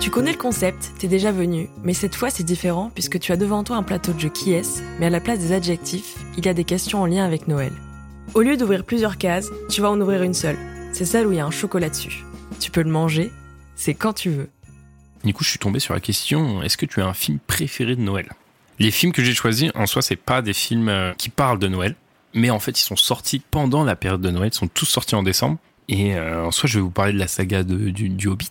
Tu connais le concept, t'es déjà venu, mais cette fois c'est différent puisque tu as devant toi un plateau de jeu qui est, mais à la place des adjectifs, il y a des questions en lien avec Noël. Au lieu d'ouvrir plusieurs cases, tu vas en ouvrir une seule. C'est celle où il y a un chocolat dessus. Tu peux le manger, c'est quand tu veux. Du coup, je suis tombé sur la question est-ce que tu as un film préféré de Noël? Les films que j'ai choisis, en soi, c'est pas des films euh, qui parlent de Noël, mais en fait, ils sont sortis pendant la période de Noël. Ils sont tous sortis en décembre. Et euh, en soi, je vais vous parler de la saga de, du, Hobbit.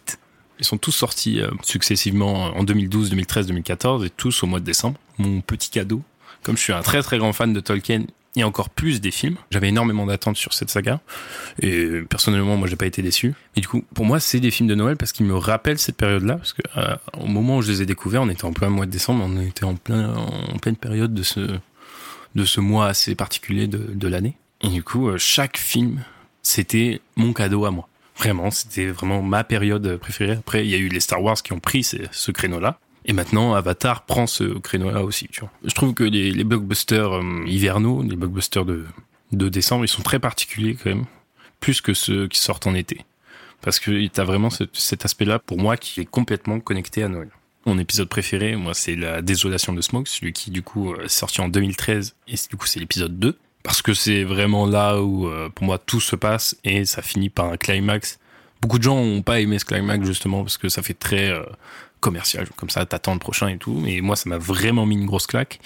Ils sont tous sortis euh, successivement en 2012, 2013, 2014 et tous au mois de décembre. Mon petit cadeau. Comme je suis un très très grand fan de Tolkien et encore plus des films, j'avais énormément d'attentes sur cette saga. Et personnellement, moi, j'ai pas été déçu. Et du coup, pour moi, c'est des films de Noël parce qu'ils me rappellent cette période-là. Parce que euh, au moment où je les ai découverts, on était en plein mois de décembre, on était en plein en pleine période de ce de ce mois assez particulier de, de l'année. Et du coup, euh, chaque film, c'était mon cadeau à moi. Vraiment, c'était vraiment ma période préférée. Après, il y a eu les Star Wars qui ont pris ce, créneau-là. Et maintenant, Avatar prend ce créneau-là aussi. Tu vois. Je trouve que les, blockbusters euh, hivernaux, les blockbusters de, de décembre, ils sont très particuliers quand même, plus que ceux qui sortent en été. Parce que t'as vraiment ce, cet aspect-là, pour moi, qui est complètement connecté à Noël. Mon épisode préféré, moi, c'est La Désolation de Smoke, celui qui, du coup, est sorti en 2013, et du coup, c'est l'épisode 2. Parce que c'est vraiment là où, euh, pour moi, tout se passe, et ça finit par un climax. Beaucoup de gens ont pas aimé ce climax, justement, parce que ça fait très euh, commercial, comme ça, t'attends le prochain et tout. Et moi, ça m'a vraiment mis une grosse claque.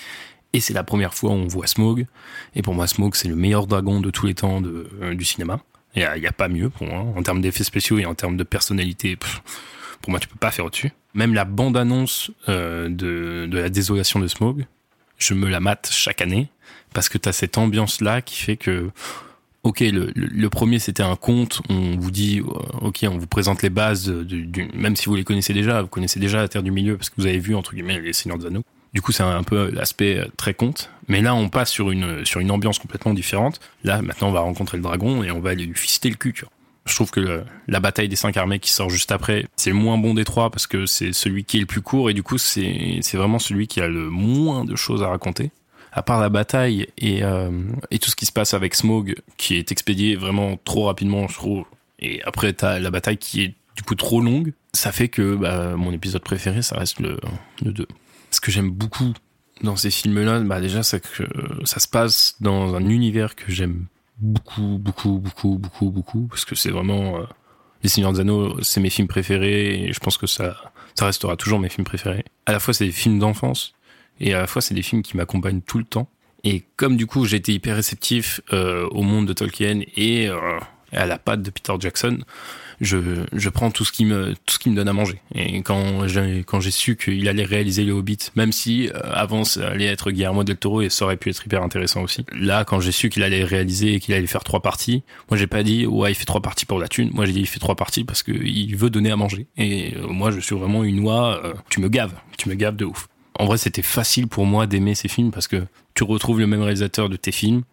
Et c'est la première fois où on voit Smaug. Et pour moi, Smaug, c'est le meilleur dragon de tous les temps de, euh, du cinéma. Il n'y a, pas mieux pour moi. En termes d'effets spéciaux et en termes de personnalité, pour moi, tu peux pas faire au-dessus. Même la bande-annonce euh, de, de la désolation de Smaug, je me la mate chaque année. Parce que tu as cette ambiance-là qui fait que ok, le, le, premier c'était un conte, on vous dit, ok, on vous présente les bases, du, même si vous les connaissez déjà, vous connaissez déjà la Terre du Milieu parce que vous avez vu entre guillemets les Seigneurs des Anneaux. Du coup, c'est un peu l'aspect très conte. Mais là, on passe sur une sur une ambiance complètement différente. Là, maintenant, on va rencontrer le dragon et on va aller lui fister le cul. Tu vois. Je trouve que la bataille des cinq armées qui sort juste après, c'est le moins bon des trois parce que c'est celui qui est le plus court et du coup, c'est c'est vraiment celui qui a le moins de choses à raconter. À part la bataille et, euh, et tout ce qui se passe avec Smog, qui est expédié vraiment trop rapidement, je trouve, et après t'as la bataille qui est du coup trop longue, ça fait que bah, mon épisode préféré, ça reste le, le 2. Ce que j'aime beaucoup dans ces films-là, bah déjà, c'est que ça se passe dans un univers que j'aime beaucoup, beaucoup, beaucoup, beaucoup, beaucoup, parce que c'est vraiment... Euh, Les Seigneurs des Anneaux, c'est mes films préférés, et je pense que ça, ça restera toujours mes films préférés. À la fois, c'est des films d'enfance, et à la fois c'est des films qui m'accompagnent tout le temps. Et comme du coup j'étais hyper réceptif euh, au monde de Tolkien et euh, à la patte de Peter Jackson, je, je prends tout ce qui me tout ce qui me donne à manger. Et quand j'ai quand j'ai su qu'il allait réaliser le Hobbit, même si euh, avant ça allait être Guillermo del Toro et ça aurait pu être hyper intéressant aussi. Là, quand j'ai su qu'il allait réaliser et qu'il allait faire trois parties, moi j'ai pas dit ouais il fait trois parties pour la thune. Moi j'ai dit il fait trois parties parce que il veut donner à manger. Et euh, moi je suis vraiment une oie. Euh, tu me gaves, tu me gaves de ouf en vrai, c'était facile pour moi d'aimer ces films parce que tu retrouves le même réalisateur de tes films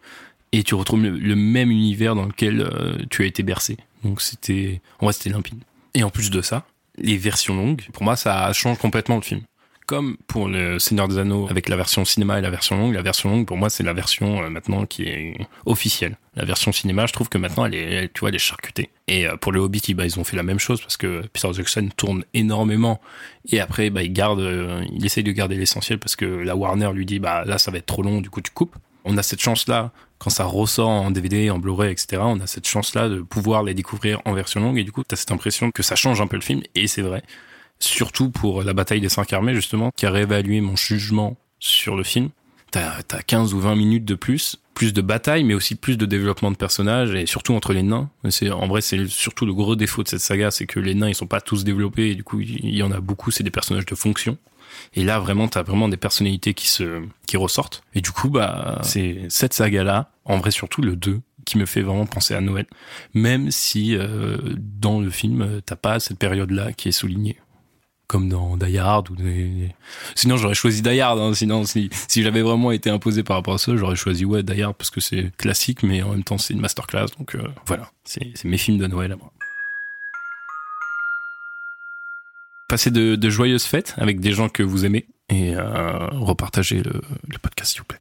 et tu retrouves le, même univers dans lequel euh, tu as été bercé. Donc c'était, en c'était limpide. Et en plus de ça, les versions longues, pour moi, ça change complètement le film. Comme pour le Seigneur des Anneaux avec la version cinéma et la version longue, la version longue pour moi c'est la version euh, maintenant qui est officielle. La version cinéma, je trouve que maintenant elle est, tu vois, elle est charcutée. Et euh, pour le Hobbit, bah, ils ont fait la même chose parce que Peter Jackson tourne énormément et après bah il garde, essaye de garder l'essentiel parce que la Warner lui dit bah là ça va être trop long, du coup tu coupes. On a cette chance là quand ça ressort en DVD, en Blu-ray, etc. On a cette chance là de pouvoir les découvrir en version longue et du coup t'as cette impression que ça change un peu le film et c'est vrai surtout pour la bataille des cinq armées justement, qui a réévalué mon jugement sur le film. T'as as 15 ou 20 minutes de plus, plus de bataille, mais aussi plus de développement de personnages, et surtout entre les nains. C'est En vrai, c'est surtout le gros défaut de cette saga, c'est que les nains, ils sont pas tous développés, et du coup, il y en a beaucoup, c'est des personnages de fonction. Et là, vraiment, t'as vraiment des personnalités qui se, qui ressortent. Et du coup, bah, c'est cette saga-là, en vrai, surtout le 2, qui me fait vraiment penser à Noël. Même si, euh, dans le film, t'as pas cette période-là qui est soulignée comme dans Die Hard ou sinon j'aurais choisi Die Hard hein. sinon si j'avais vraiment été imposé par rapport à ça j'aurais choisi ouais Die Hard parce que c'est classique mais en même temps c'est une masterclass donc euh, voilà. C'est mes films de Noël à moi. Passez de, joyeuses fêtes avec des gens que vous aimez et euh, repartagez le podcast s'il vous plaît